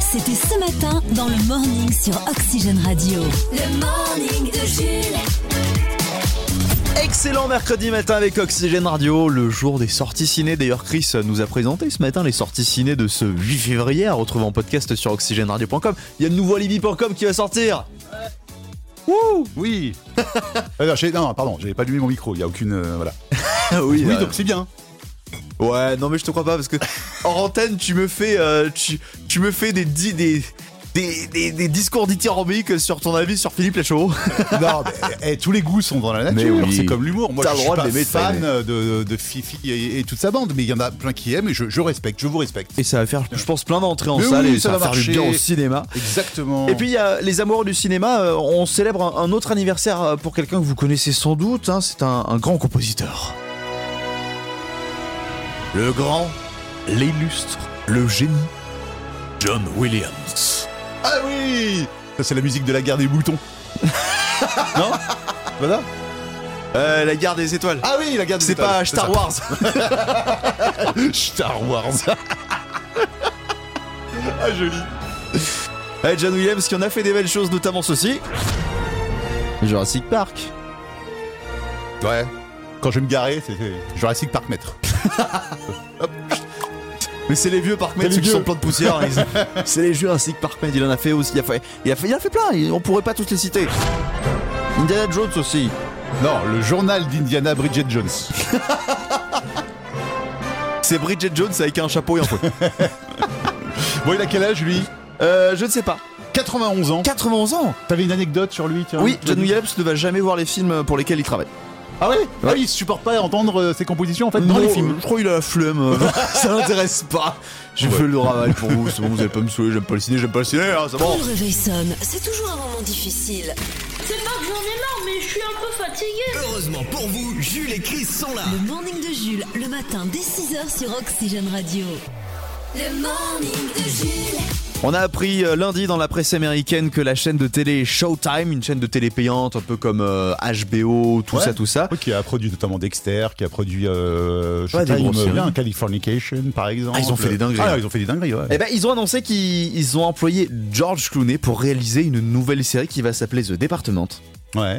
c'était ce matin dans le morning sur Oxygène Radio. Le morning de Jules. Excellent mercredi matin avec Oxygène Radio, le jour des sorties ciné. D'ailleurs, Chris nous a présenté ce matin les sorties ciné de ce 8 février, à retrouver en podcast sur oxygèneradio.com. Il y a le nouveau Alibi.com qui va sortir. Wouh Oui. Euh, non, non, pardon, j'avais pas allumé mon micro. Il y a aucune, euh, voilà. oui, Oui, euh, donc c'est bien. Ouais, non mais je te crois pas parce que en antenne tu me fais euh, tu, tu me fais des des des, des, des discours dithyrambiques sur ton avis sur Philippe Lachaud. non, mais, eh, tous les goûts sont dans la nature. oui. C'est comme l'humour. Moi, je suis pas fan de, de Fifi et, et toute sa bande, mais il y en a plein qui aiment et je, je respecte, je vous respecte. Et ça va faire, je pense, plein d'entrées en Mais salle oui, et ça, ça va va faire du bien au cinéma. Exactement. Et puis il y a les amoureux du cinéma, euh, on célèbre un, un autre anniversaire euh, pour quelqu'un que vous connaissez sans doute, hein, c'est un, un grand compositeur. Le grand, l'illustre, le génie, John Williams. ah oui, ça c'est la musique de la guerre des boutons. non? Voilà. Euh, la guerre des étoiles. Ah oui, la guerre des c'est étoiles, pas c'est Star ça. Wars. Star Wars. ah joli. Ouais, John Williams qui en a fait des belles choses, notamment ceci. Jurassic Park. Ouais. Quand je vais me garer, c'est Jurassic Park maître. Mais c'est les vieux Parkmate, C'est ceux qui vieux. sont pleins de poussière. ils- c'est les Jurassic Parkmate, il en a fait aussi. Il a fait, il a fait, il a fait plein, il- on pourrait pas tous les citer. Indiana Jones aussi. Non, le journal d'Indiana Bridget Jones. C'est Bridget Jones avec un chapeau et un feu. Bon, il a quel âge lui? Euh, je ne sais pas. 91 ans. 91 ans? T'avais une anecdote sur lui tiens? Oui, John Williams ne va jamais voir les films pour lesquels il travaille. Ah ouais, Ouais. Ah, il supporte pas entendre euh, ses compositions en fait dans les Non, films. Je crois qu'il a la flemme. ça l'intéresse pas. J'ai fait le travail pour vous, c'est bon, vous allez pas me saouler, j'aime pas le ciné, j'aime pas le ciné, hein, c'est Quand bon. le réveil sonne, c'est toujours un moment difficile. C'est pas que j'en ai marre, mais je suis un peu fatiguée. Heureusement pour vous, Jules et Chris sont là. Le morning de Jules, le matin dès 6h sur Oxygène Radio. Le morning de Jules. On a appris euh, lundi dans la presse américaine que la chaîne de télé Showtime, une chaîne de télé payante un peu comme euh, HBO, tout Ouais. ça, tout ça, Oui, qui a produit notamment Dexter, qui a produit euh, Showtime, euh, Californication par exemple. Ah, ils ont fait des dingueries. Ah, ils ont fait des dingueries, ouais. Eh ben, ils ont annoncé qu'ils ils ont employé George Clooney pour réaliser une nouvelle série qui va s'appeler The Department, Ouais.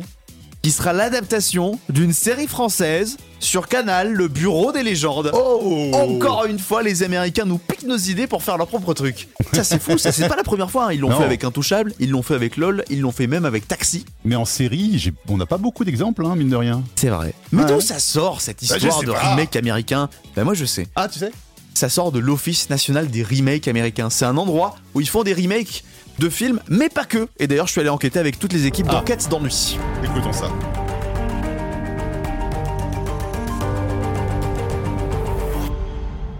Qui sera l'adaptation d'une série française sur Canal, le Bureau des légendes. Oh Encore une fois, les Américains nous piquent nos idées pour faire leur propre truc. Ça, c'est fou, ça, c'est pas la première fois. hein. Ils l'ont Non. fait avec Intouchable, ils l'ont fait avec LOL, ils l'ont fait même avec Taxi. Mais en série, j'ai- on n'a pas beaucoup d'exemples, hein, mine de rien. C'est vrai. Mais Ouais. d'où ça sort cette Bah, je histoire sais de pas. remake américain? Ben moi je sais. Ah, tu sais? Ça sort de l'Office national des remakes américains. C'est un endroit où ils font des remakes de films, mais pas que. Et d'ailleurs, je suis allé enquêter avec toutes les équipes Ah. d'enquête d'ennui. Écoutons ça.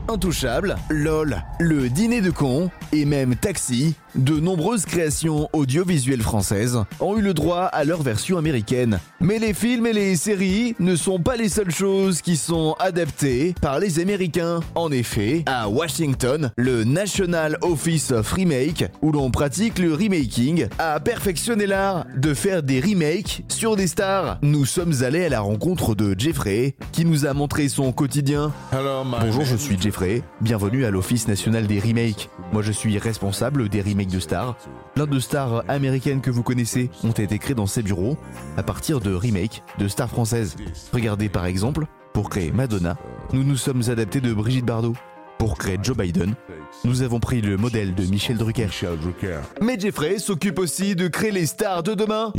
Intouchable, LOL, Le Dîner de Con et même Taxi, de nombreuses créations audiovisuelles françaises ont eu le droit à leur version américaine. Mais les films et les séries ne sont pas les seules choses qui sont adaptées par les Américains. En effet, à Washington, le National Office of Remake, où l'on pratique le remaking, a perfectionné l'art de faire des remakes sur des stars. Nous sommes allés à la rencontre de Jeffrey, qui nous a montré son quotidien Bonjour, je suis Jeffrey. Bienvenue à l'Office national des remakes. Moi, je suis responsable des remakes de stars. Plein de stars américaines que vous connaissez ont été créées dans ces bureaux à partir de remakes de stars françaises. Regardez par exemple, pour créer Madonna, nous nous sommes adaptés de Brigitte Bardot. Pour créer Joe Biden, nous avons pris le modèle de Michel Drucker. Mais Jeffrey s'occupe aussi de créer les stars de demain.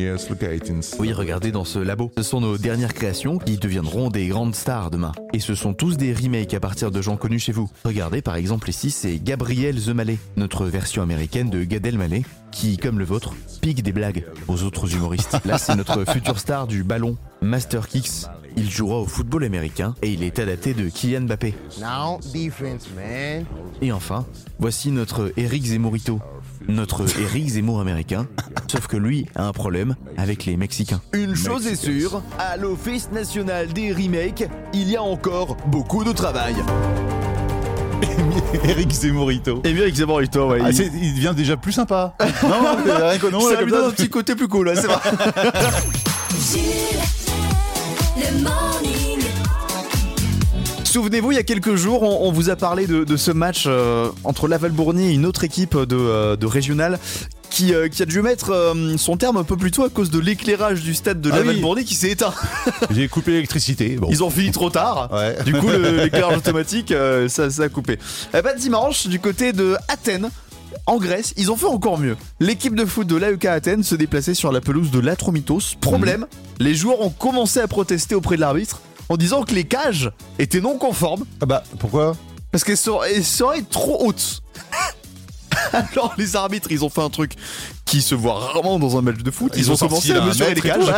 Oui, regardez dans ce labo. Ce sont nos dernières créations qui deviendront des grandes stars demain. Et ce sont tous des remakes à partir de gens connus chez vous. Regardez par exemple ici, c'est Gabriel The Mallet, notre version américaine de Gad Elmaleh, qui, comme le vôtre, pique des blagues aux autres humoristes. Là, c'est notre futur star du ballon, Master Kicks. Il jouera au football américain et il est adapté de Kylian Mbappé. Now defense, man. Et enfin, voici notre Eric Zemmourito. Notre Eric Zemmour américain, sauf que lui a un problème avec les Mexicains. Une chose est sûre, à l'Office national des remakes, il y a encore beaucoup de travail. Eric Zemmourito. Et bien Eric Zemmourito, ouais. Ah, c'est- il devient déjà plus sympa. non, rien que non, ça lui donne un petit côté plus cool, là, c'est vrai. Jules, le morning. Souvenez-vous, il y a quelques jours, on, on vous a parlé de, de ce match euh, entre Laval-Bourgny et une autre équipe de, euh, de régional qui, euh, qui a dû mettre euh, son terme un peu plus tôt à cause de l'éclairage du stade de Ah oui. Laval-Bourgny qui s'est éteint. J'ai coupé l'électricité. Bon. Ils ont fini trop tard. Ouais. Du coup, l'éclairage automatique, euh, ça, ça a coupé. Eh ben, dimanche, du côté de Athènes, en Grèce, ils ont fait encore mieux. L'équipe de foot de l'AEK Athènes se déplaçait sur la pelouse de l'Atromitos. Problème, les joueurs ont commencé à protester auprès de l'arbitre en disant que les cages étaient non conformes Ah bah pourquoi? Parce qu'elles seraient, elles seraient trop hautes. Alors les arbitres, ils ont fait un truc qui se voit rarement dans un match de foot. Ils, Ils ont, commencé à mesurer les cages.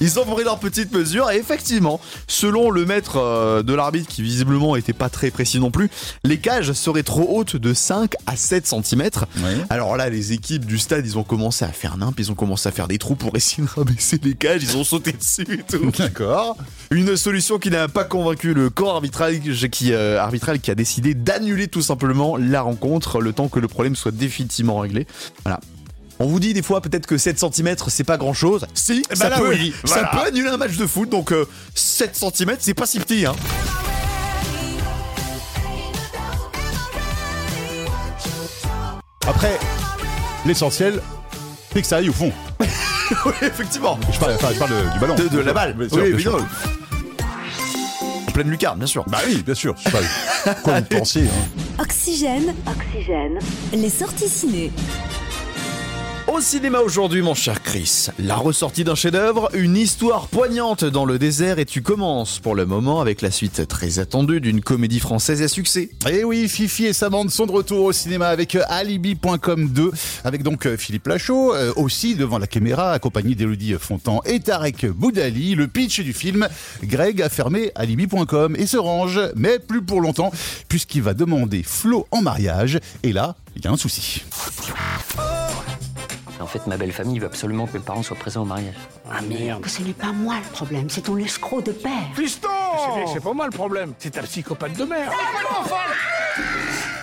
Ils ont pris leurs petites mesures et effectivement, selon le maître euh, de l'arbitre qui visiblement était pas très précis non plus, les cages seraient trop hautes de 5 à 7 cm. Alors là, les équipes du stade, ils ont commencé à faire nimp, ils ont commencé à faire des trous pour essayer de rabaisser les cages, ils ont sauté dessus et tout. D'accord. Une solution qui n'a pas convaincu le corps arbitral qui, euh, arbitral qui a décidé d'annuler tout simplement la rencontre le temps que le problème soit définitivement réglé. Voilà. On vous dit des fois peut-être que 7 cm c'est pas grand chose. Si, ben ça, là, peut, oui, ça voilà. peut annuler un match de foot donc euh, 7 cm c'est pas si petit hein. Après, l'essentiel, c'est que ça aille au fond. oui, effectivement. Je parle, enfin, je parle de- du ballon. De, de la balle. Bien sûr, oui, bien sûr. évidemment. En pleine lucarne, bien sûr. Bah oui, bien sûr. Je sais pas quoi vous pensiez. hein. Oxygène. Oxygène. Les sorties ciné. Au cinéma aujourd'hui, mon cher Chris, la ressortie d'un chef-d'œuvre, une histoire poignante dans le désert et tu commences pour le moment avec la suite très attendue d'une comédie française à succès. Et oui, Fifi et sa sont de retour au cinéma avec euh, Alibi.com 2, avec donc euh, Philippe Lachaud, euh, aussi devant la caméra, accompagné d'Elodie Fontan et Tarek Boudali. Le pitch du film, Greg a fermé Alibi.com et se range, mais plus pour longtemps, puisqu'il va demander Flo en mariage. Et là, il y a un souci. En fait, ma belle famille veut absolument que mes parents soient présents au mariage. Ah merde. Ce n'est pas moi le problème, c'est ton escroc de père. Piston C'est pas moi le problème, c'est ta psychopathe de merde.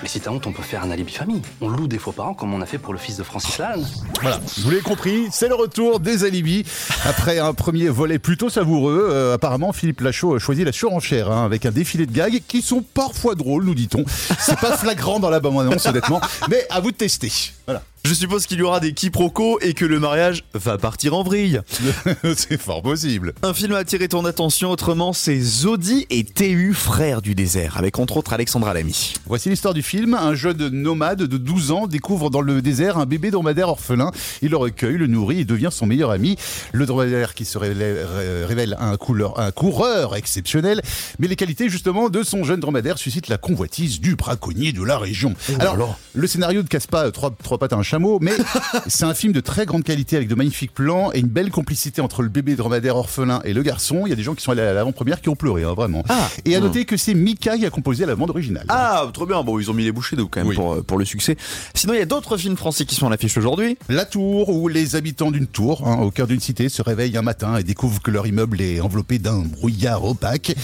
Mais si t'as honte, on peut faire un alibi famille. On loue des faux parents comme on a fait pour le fils de Francis Lalanne. Voilà, vous l'avez compris, c'est le retour des alibis. Après un premier volet plutôt savoureux, euh, apparemment Philippe Lachaud a choisi la surenchère hein, avec un défilé de gags qui sont parfois drôles, nous dit-on. C'est pas flagrant dans la bande-annonce, honnêtement, mais à vous de tester. Voilà. Je suppose qu'il y aura des quiproquos et que le mariage va partir en vrille. c'est fort possible. Un film a attiré ton attention autrement, c'est Zodi et TU, frères du désert, avec entre autres Alexandra Lamy. Voici l'histoire du film. Un jeune nomade de 12 ans découvre dans le désert un bébé dromadaire orphelin. Il le recueille, le nourrit et devient son meilleur ami. Le dromadaire qui se révèle, ré- révèle un, couleur- un coureur exceptionnel. Mais les qualités justement de son jeune dromadaire suscitent la convoitise du braconnier de la région. Alors, là là. le scénario ne casse pas trois, trois pattes à un chameau, mais c'est un film de très grande qualité avec de magnifiques plans et une belle complicité entre le bébé dromadaire orphelin et le garçon. Il y a des gens qui sont allés à l'avant-première qui ont pleuré, hein, vraiment. Ah. Et à noter que c'est Mika qui a composé la bande originale. Ah, trop bien, bon, ils ont mis les bouchées d'eau quand même Oui. pour, euh, pour le succès. Sinon, il y a d'autres films français qui sont à l'affiche aujourd'hui. La tour, où les habitants d'une tour, hein, au cœur d'une cité, se réveillent un matin et découvrent que leur immeuble est enveloppé d'un brouillard opaque.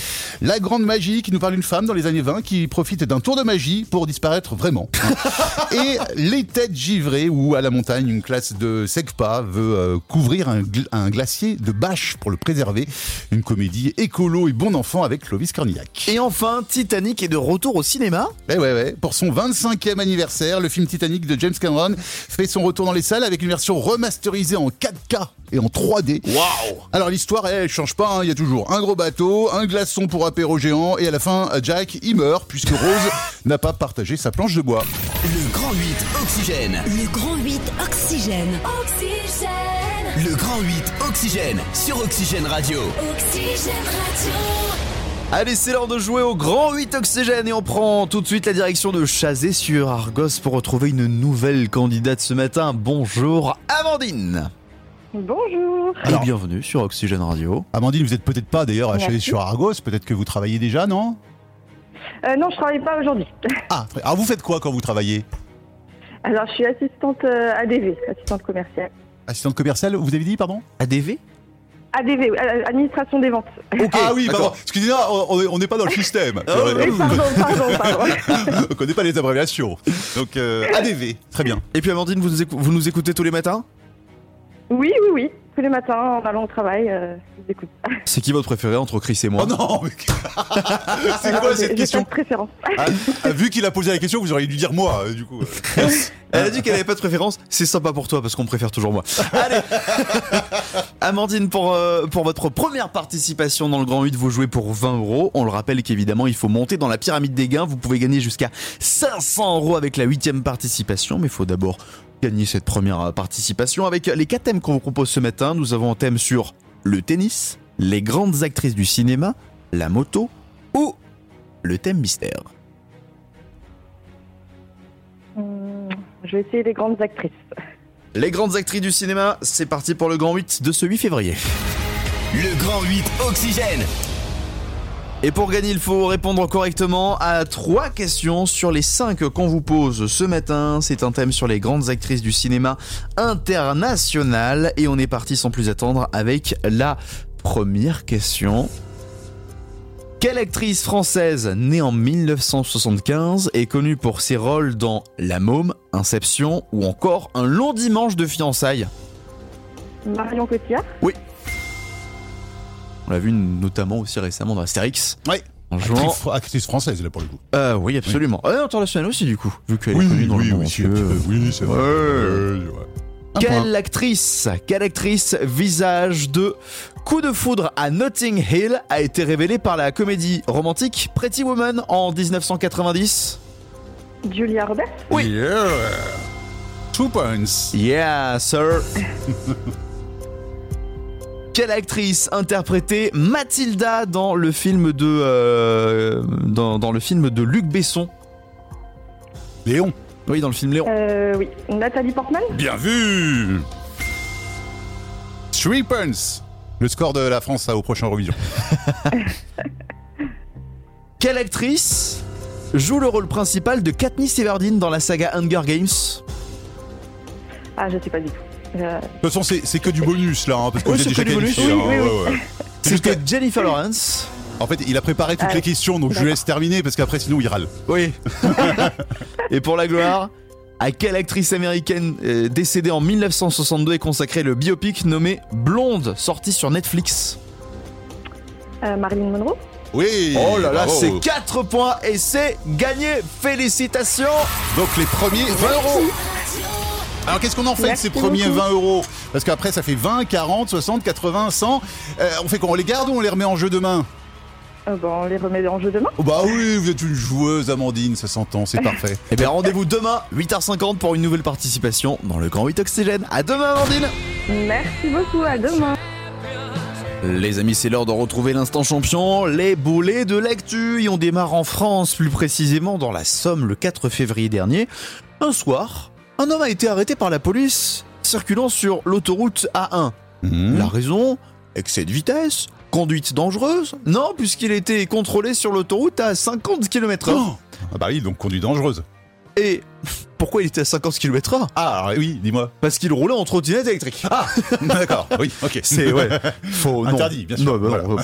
La grande magie, qui nous parle d'une femme dans les années 20 qui profite d'un tour de magie pour disparaître vraiment. et les têtes givrées, où à la montagne, une classe de SECPA veut euh, couvrir un, gl- un glacier de bâche pour le préserver. Une comédie écolo et bon enfant avec Clovis Cornillac. Et enfin, Titanic est de retour au cinéma. Eh ouais, ouais. Pour son 25e anniversaire, le film Titanic de James Cameron fait son retour dans les salles avec une version remasterisée en 4K et en 3D. Waouh Alors l'histoire, elle, elle change pas. hein. Il y a toujours un gros bateau, un glaçon pour apéro géant, et à la fin, Jack, il meurt puisque Rose n'a pas partagé sa planche de bois. Le Grand 8 Oxygène. Le grand 8 Oxygène. Oxygène. Le Grand 8 Oxygène sur Oxygène Radio. Oxygène Radio. Allez, c'est l'heure de jouer au Grand 8 Oxygène et on prend tout de suite la direction de Chazé sur Argos pour retrouver une nouvelle candidate ce matin. Bonjour Amandine Bonjour. Alors- Et bienvenue sur Oxygène Radio. Amandine, vous êtes peut-être pas d'ailleurs à. Chalet sur Argos, peut-être que vous travaillez déjà, non? Euh, non, je travaille pas aujourd'hui. Ah, très- alors vous faites quoi quand vous travaillez? Alors, je suis assistante euh, ADV, assistante commerciale. Assistante commerciale, vous avez dit, pardon ADV ADV, euh, administration des ventes. Ah oui, pardon. Excusez-moi, on- n'est pas dans le système. Oui, Oui, pardon, pardon, pardon. on connaît pas les abréviations. Donc euh, ADV, très bien. Et puis Amandine, vous nous, écou- vous nous écoutez tous les matins? Oui, oui, oui. Tous les matins en allant au travail. Euh, je vous écoute. C'est qui votre préféré entre Chris et moi Oh non mais... C'est Alors, quoi cette j'ai question pas de préférence. Ah, ah, Vu qu'il a posé la question, vous auriez dû dire moi, euh, du coup. euh. Elle a dit qu'elle avait pas de préférence. C'est sympa pour toi parce qu'on préfère toujours moi. Allez, Amandine, pour euh, pour votre première participation dans le Grand 8, vous jouez pour 20 euros. On le rappelle qu'évidemment, il faut monter dans la pyramide des gains. Vous pouvez gagner jusqu'à 500 euros avec la huitième participation, mais il faut d'abord gagner cette première participation avec les quatre thèmes qu'on vous propose ce matin. Nous avons un thème sur le tennis, les grandes actrices du cinéma, la moto ou le thème mystère. Hum, je vais essayer les grandes actrices. Les grandes actrices du cinéma, c'est parti pour le Grand 8 de ce 8 février. Le Grand 8 Oxygène. Et pour gagner, il faut répondre correctement à trois questions sur les cinq qu'on vous pose ce matin. C'est un thème sur les grandes actrices du cinéma international. Et on est parti sans plus attendre avec la première question. Quelle actrice française née en 1975 est connue pour ses rôles dans La Môme, Inception ou encore Un long dimanche de fiançailles? Marion Cotillard? On l'a vu notamment aussi récemment dans Astérix. Ouais. En jouant. Actrice, française, là, pour le coup. Euh, oui, absolument. Euh, international aussi, du coup, vu qu'elle est Oui, connue dans oui, le monde oui, entier. oui, c'est vrai. Ouais. Euh, ouais. Quelle actrice, quelle actrice visage de coup de foudre à Notting Hill a été révélée par la comédie romantique Pretty Woman en 1990 Julia Roberts? Oui. Yeah. Two points. Yeah, sir. Quelle actrice interprétait Mathilda dans le film de euh, dans, dans le film de Luc Besson? Léon. Oui, dans le film Léon. Euh, oui. Nathalie Portman? Bien vu. Three points. Le score de la France au prochain Eurovision. Quelle actrice joue le rôle principal de Katniss Everdeen dans la saga Hunger Games? Ah, je sais pas du tout. Euh, De toute façon, c'est que du bonus là, hein, parce que Oui, déjà que du bonus. qualifié. Oui, hein, oui, ouais, ouais. C'est juste que Jennifer Lawrence. En fait, il a préparé toutes Ah, les questions, donc je lui laisse terminer parce qu'après, sinon, il râle. Oui. Et pour la gloire, à quelle actrice américaine euh, décédée en 1962 est consacré le biopic nommé Blonde, sorti sur Netflix? Euh, Marilyn Monroe. Oui. Oh là là, c'est 4 points et c'est gagné. Félicitations. Donc les premiers 20 euros. Alors qu'est-ce qu'on en fait de ces premiers beaucoup. 20 euros Parce qu'après ça fait 20, 40, 60, 80, 100. Euh, on fait quoi On les garde ou on les remet en jeu demain Euh, bon, on les remet en jeu demain. Oh bah oui, vous êtes une joueuse Amandine, ça s'entend, c'est parfait. Eh bien rendez-vous demain 8h50 pour une nouvelle participation dans le Grand 8 Oxygène. À demain Amandine. Merci beaucoup. À demain. Les amis, c'est l'heure de retrouver l'instant champion, les boulets de l'actu. Et on démarre en France, plus précisément dans la Somme le 4 février dernier. Un soir, un homme a été arrêté par la police circulant sur l'autoroute A1. Mhm. La raison Excès de vitesse Conduite dangereuse Non, puisqu'il était contrôlé sur l'autoroute à 50 km/h. Oh ah bah oui, donc conduite dangereuse. Et pourquoi il était à 50 km/h Ah oui, dis-moi. Parce qu'il roulait en trottinette électrique. Ah D'accord, oui, ok. C'est ouais. Faut non. Interdit, bien sûr. Non, bah.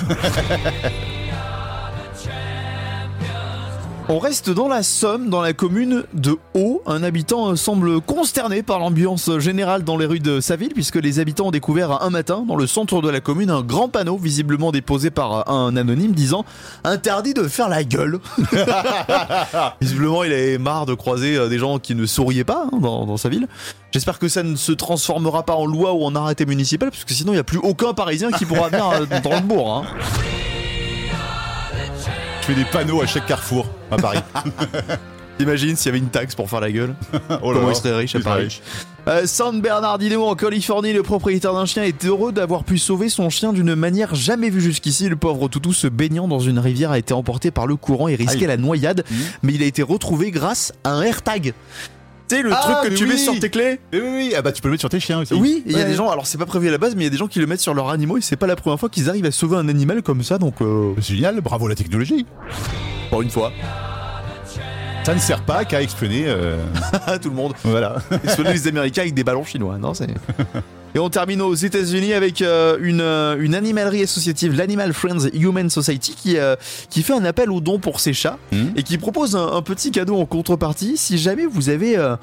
On reste dans la Somme, dans la commune de Haut. Un habitant euh, semble consterné par l'ambiance générale dans les rues de sa ville, puisque les habitants ont découvert un matin, dans le centre de la commune, un grand panneau visiblement déposé par un anonyme disant interdit de faire la gueule. visiblement, il avait marre de croiser euh, des gens qui ne souriaient pas hein, dans, sa ville. J'espère que ça ne se transformera pas en loi ou en arrêté municipal, parce que sinon, il n'y a plus aucun Parisien qui pourra venir euh, dans le bourg. hein. Je fais des panneaux à chaque carrefour à Paris. T'imagines s'il y avait une taxe pour faire la gueule Oh là Comment là, il serait riche à Paris riche. Euh, San Bernardino en Californie, le propriétaire d'un chien est heureux d'avoir pu sauver son chien d'une manière jamais vue jusqu'ici. Le pauvre toutou se baignant dans une rivière a été emporté par le courant et risquait Aïe. la noyade, Mhm. mais il a été retrouvé grâce à un AirTag. Tu sais, le Ah, truc que mais tu mets sur tes clés Oui, oui, oui. Ah bah tu peux le mettre sur tes chiens aussi. Oui, il y a des gens, alors c'est pas prévu à la base, mais il y a des gens qui le mettent sur leurs animaux et c'est pas la première fois qu'ils arrivent à sauver un animal comme ça, donc euh, C'est génial, bravo la technologie. pour une fois, Ça ne sert pas qu'à exprimer. euh, tout le monde. voilà. Se les Américains avec des ballons chinois, non c'est... Et on termine aux États-Unis avec euh, une, euh, une animalerie associative, l'Animal Friends Human Society, qui, euh, qui fait un appel aux dons pour ses chats Mhm. et qui propose un, un petit cadeau en contrepartie. Si jamais vous avez euh,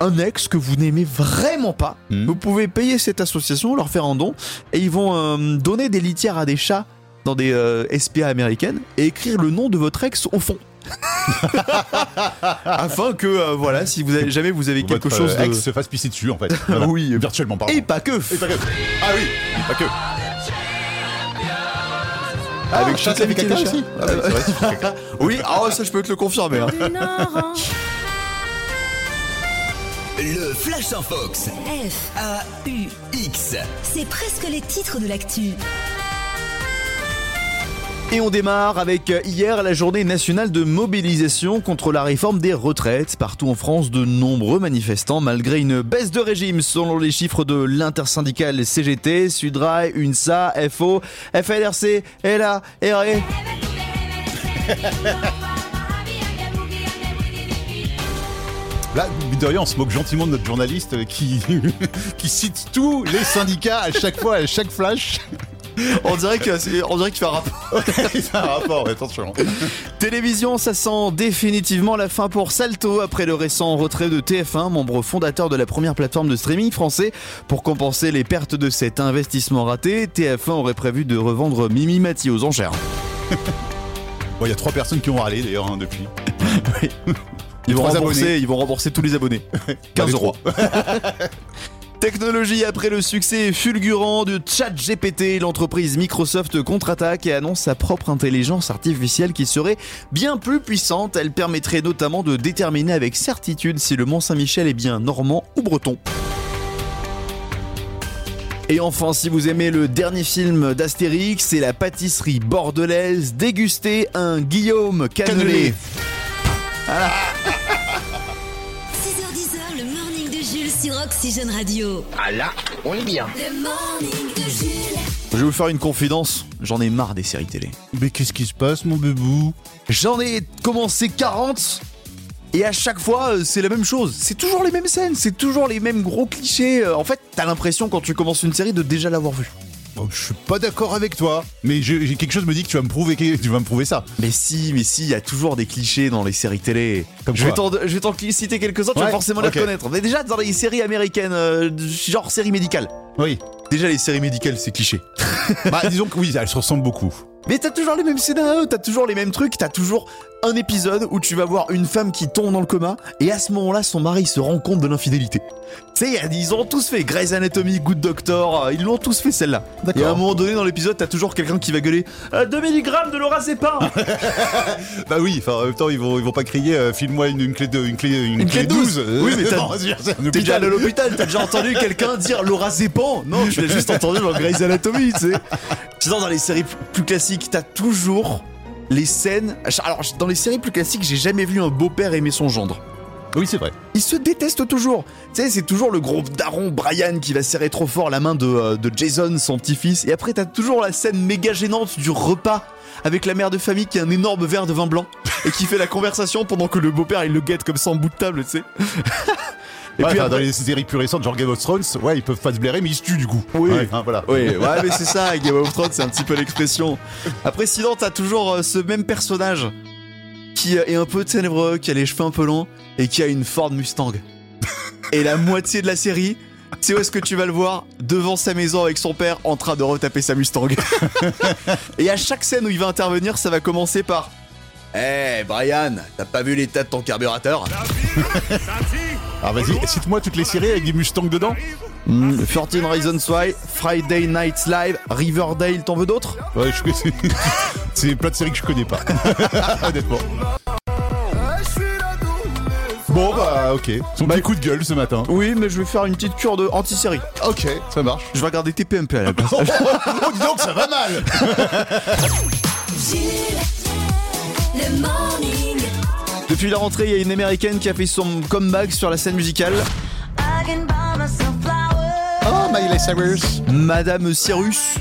un ex que vous n'aimez vraiment pas, Mhm. vous pouvez payer cette association, leur faire un don, et ils vont donner des litières à des chats dans des SPA américaines et écrire le nom de votre ex au fond. Afin que, euh, voilà, si vous avez, jamais vous avez quelque Votre, chose euh, de... ex se fasse pisser dessus en fait. Voilà. Oui. virtuellement pardon. Et pas que Et pas que. Ah oui, pas que. Avec Ah, fait l'amitié caca des aussi. Ah c'est vrai, caca. Oui, ah ça je peux te le confirmer. hein. Le Flash en Fox. F, A-U-X. c'est presque les titres de l'actu. Et on démarre avec euh, hier la journée nationale de mobilisation contre la réforme des retraites. Partout en France, de nombreux manifestants, malgré une baisse de régime selon les chiffres de l'intersyndicale CGT, Sudrail, UNSA, FO, FLRC, LA, RE. Là, de rien, on se moque gentiment de notre journaliste qui, qui cite tous les syndicats à chaque fois, à chaque flash. On dirait que c'est- on dirait qu'il fait un rapport. c'est un rapport, attention. Télévision, ça sent définitivement la fin pour Salto après le récent retrait de TF1, membre fondateur de la première plateforme de streaming français. Pour compenser les pertes de cet investissement raté, TF1 aurait prévu de revendre Mimi Mati aux enchères. Bon, il y a trois personnes qui ont râlé d'ailleurs hein, depuis. Ils vont, rembourser, ils vont rembourser tous les abonnés. 15 les euros. Technologie après le succès fulgurant de ChatGPT, l'entreprise Microsoft contre-attaque et annonce sa propre intelligence artificielle qui serait bien plus puissante. Elle permettrait notamment de déterminer avec certitude si le Mont Saint-Michel est bien normand ou breton. Et enfin, si vous aimez le dernier film d'Astérix, c'est la pâtisserie bordelaise. Dégustez un Guillaume Cannelé. 6h10, le sur Oxygène Radio. Ah là, on est bien. Le morning de Jules. Je vais vous faire une confidence, j'en ai marre des séries télé. Mais qu'est-ce qui se passe, mon bébou? J'en ai commencé 40 et à chaque fois euh, c'est la même chose. C'est toujours les mêmes scènes, c'est toujours les mêmes gros clichés. Euh, En fait, t'as l'impression quand tu commences une série de déjà l'avoir vu. Oh, Je suis pas d'accord avec toi, mais j'ai j'ai quelque chose me dit que tu vas me prouver, que- tu vas me prouver ça. Mais si, mais si, il y a toujours des clichés dans les séries télé. Comme je vais je vais t'en citer quelques-uns, tu Ouais, vas forcément les reconnaître. Mais déjà dans les séries américaines, euh, genre séries médicales. Oui. Déjà les séries médicales, c'est cliché. Bah disons que oui, elles se ressemblent beaucoup. Mais t'as toujours les mêmes scénarios, t'as toujours les mêmes trucs, t'as toujours un épisode où tu vas voir une femme qui tombe dans le coma et à ce moment-là, son mari se rend compte de l'infidélité. Tu sais, ils ont tous fait Grey's Anatomy, Good Doctor, euh, ils l'ont tous fait celle-là. Et à un moment donné dans l'épisode, t'as toujours quelqu'un qui va gueuler euh, 2 mg de lorazépam Bah oui, enfin en même temps ils vont ils vont pas crier euh, file-moi une, une clé de une clé une, Une clé de 12. Oui, mais t'as- c'est T'es déjà à l'hôpital, t'as déjà entendu quelqu'un dire lorazépam Non, tu l'as juste entendu dans Grey's Anatomy, tu sais. Sinon, dans les séries plus- plus t'as toujours les scènes. Alors, dans les séries plus classiques, j'ai jamais vu un beau-père aimer son gendre. Oui, c'est vrai. Ils se détestent toujours. Tu sais, c'est toujours le gros daron Brian qui va serrer trop fort la main de, euh, de Jason, son petit-fils. Et après, t'as toujours la scène méga gênante du repas avec la mère de famille qui a un énorme verre de vin blanc et qui fait la conversation pendant que le beau-père il le guette comme ça en bout de table, tu sais. Et Ouais, puis après- dans les séries plus récentes, genre Game of Thrones, ouais, ils peuvent pas se blairer, mais ils se tuent du coup. Oui. Ouais, hein, voilà. Oui, ouais, mais c'est ça, Game of Thrones, c'est un petit peu l'expression. Après, sinon, t'as toujours euh, ce même personnage qui euh, est un peu ténébreux, qui a les cheveux un peu longs et qui a une Ford Mustang. Et la moitié de la série, c'est où est-ce que tu vas le voir Devant sa maison avec son père en train de retaper sa Mustang. et à chaque scène où il va intervenir, ça va commencer par Eh Brian, t'as pas vu l'état de ton carburateur? Alors vas-y, cite-moi toutes les séries avec des Mustangs dedans. Hmm, 14 Reasons Why, Friday Night Live, Riverdale, t'en veux d'autres? Ouais, je connais. c'est plein de séries que je connais pas. Honnêtement. Bon bah ok. Son petit coup de gueule ce matin. Oui, mais je vais faire une petite cure de anti-série. Ok, ça marche. Je vais regarder TPMP à la place. Oh, dis donc, ça va mal Jules, le morning. Depuis la rentrée, il y a une américaine qui a fait son comeback sur la scène musicale. Oh, Miley Cyrus. Madame Cyrus.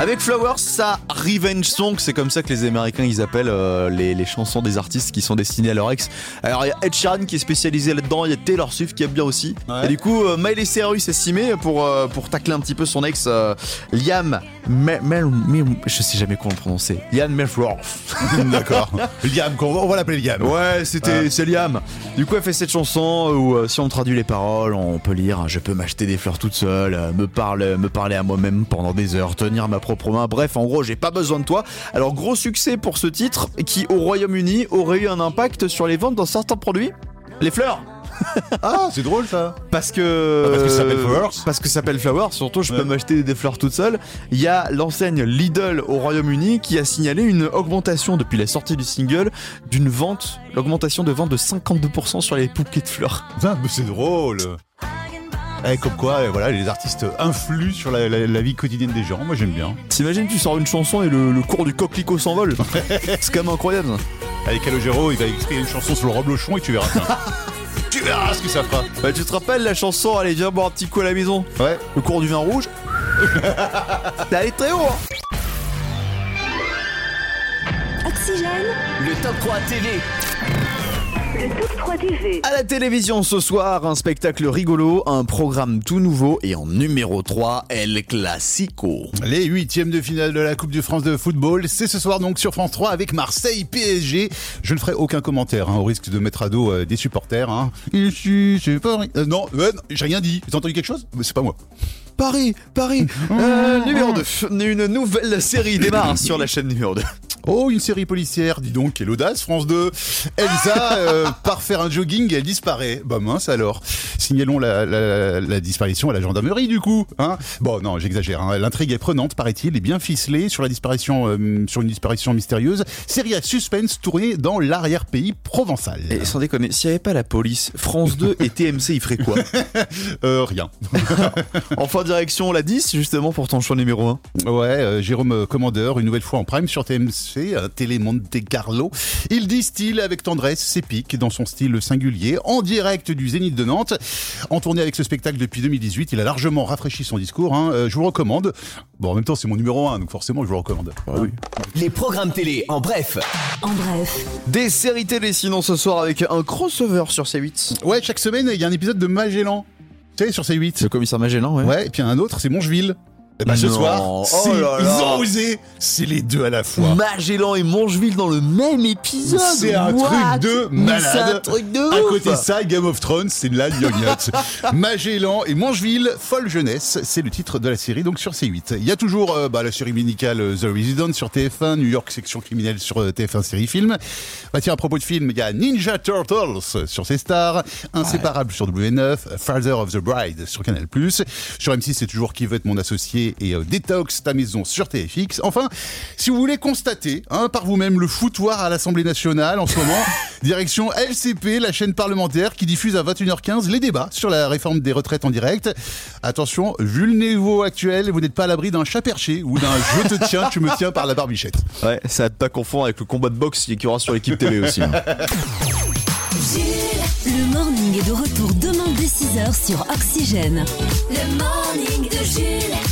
Avec Flowers, ça revenge song, c'est comme ça que les Américains ils appellent euh, les, les chansons des artistes qui sont destinées à leur ex. Alors il y a Ed Sheeran qui est spécialisé là-dedans, il y a Taylor Swift qui aime bien aussi. Ouais. Et du coup, euh, Miley Cyrus est estimé pour euh, pour tacler un petit peu son ex euh, Liam, Mel, Mel- Mel- je sais jamais comment le prononcer. Liam Melfroth. D'accord. Liam, on va l'appeler Liam. Ouais, c'était c'est Liam. Du coup, elle fait cette chanson où si on traduit les paroles, on peut lire je peux m'acheter des fleurs toute seule, me parle me parler à moi-même pendant des heures, tenir ma propre main. Bref, en gros, j'ai pas besoin de toi. Alors gros succès pour ce titre qui au Royaume-Uni aurait eu un impact sur les ventes dans certains produits. Les fleurs Ah, c'est drôle ça. parce que Ah, parce que ça s'appelle Flowers. Parce que ça s'appelle Flowers. Surtout, je Ouais. peux m'acheter des fleurs toute seule. Il y a l'enseigne Lidl au Royaume-Uni qui a signalé une augmentation depuis la sortie du single d'une vente, l'augmentation de vente de 52% sur les bouquets de fleurs. Putain, mais c'est drôle. Eh, comme quoi, eh, voilà, les artistes influent sur la, la- la vie quotidienne des gens. Moi, j'aime bien. T'imagines, tu sors une chanson et le, le cours du coquelicot s'envole. C'est quand même incroyable. Avec Calogero, il va écrire une chanson sur le reblochon et tu verras. tu verras ce que ça fera. Bah, tu te rappelles la chanson Allez, viens boire un petit coup à la maison Ouais. Le cours du vin rouge T'es allé très haut hein. Oxygène, Le top 3 TV. Le top 3 TV. À la télévision ce soir, un spectacle rigolo, un programme tout nouveau et en numéro 3, El Clasico. Les huitièmes de finale de la Coupe de France de football, c'est ce soir donc sur France 3 avec Marseille PSG. Je ne ferai aucun commentaire, hein, au risque de mettre à dos euh, des supporters. Hein. Ici, c'est Paris. Euh, non, euh, non, j'ai rien dit. Vous avez entendu quelque chose? Mais C'est pas moi. Paris, Paris, euh, numéro 2. Une nouvelle série démarre sur la chaîne numéro 2. Oh, une série policière, dis donc, quelle audace, France 2. Elsa euh, part faire un jogging, elle disparaît. Bah mince alors. Signalons la, la- la disparition à la gendarmerie du coup. Hein bon, non, j'exagère. hein. L'intrigue est prenante, paraît-il, et bien ficelée sur la disparition, euh, sur une disparition mystérieuse. Série à suspense tournée dans l'arrière-pays provençal. Et sans déconner, s'il n'y avait pas la police, France 2 et TMC, ils feraient quoi? Euh, rien. Enfin, direction la 10, justement, pour ton choix numéro 1. Ouais, euh, Jérôme euh, Commandeur, une nouvelle fois en prime sur TMC, un Télé Monte Carlo. Il distille avec tendresse ses pics dans son style singulier, en direct du Zénith de Nantes. En tournée avec ce spectacle depuis 2018, il a largement rafraîchi son discours. hein. Euh, je vous le recommande. Bon, en même temps, c'est mon numéro 1, donc forcément, je vous le recommande. oui. Les programmes télé en bref. en bref, Des séries télé, sinon ce soir, avec un crossover sur C8. Ouais, chaque semaine, il y a un épisode de Magellan. Tu sais, sur C8. Le commissaire Magellan, ouais. Ouais, et puis un autre, c'est Mongeville. Et bah, ce Non. soir, Oh là ils là. ont osé. C'est les deux à la fois. Magellan et Mongeville dans le même épisode. C'est un truc de malade. Un truc de À côté de ça, Game of Thrones, c'est de la gnognotte. Magellan et Mangeville, folle jeunesse, c'est le titre de la série, donc sur C8. Il y a toujours euh, bah, la série médicale euh, The Resident sur TF1, New York section criminelle sur euh, TF1 série film. Bah tiens, à propos de film, il y a Ninja Turtles sur C-Star, Inséparable sur W9, Father of the Bride sur Canal+. Sur M6, c'est toujours Qui veut être mon associé et euh, Détox ta maison sur TFX. Enfin, si vous voulez constater hein, par vous-même le foutoir à l'Assemblée nationale en ce moment, direction LCP, la chaîne parlementaire qui diffuse à 21h15 les débats sur la réforme des retraites en direct. Attention, vu le niveau actuel, vous n'êtes pas à l'abri d'un chat perché ou d'un je te tiens, tu me tiens par la barbichette. Ouais, ça va pas confondre avec le combat de boxe qu'il y aura sur l'équipe télé aussi. hein. le morning est de retour demain dès 6h sur Oxygène. Le morning de Jules.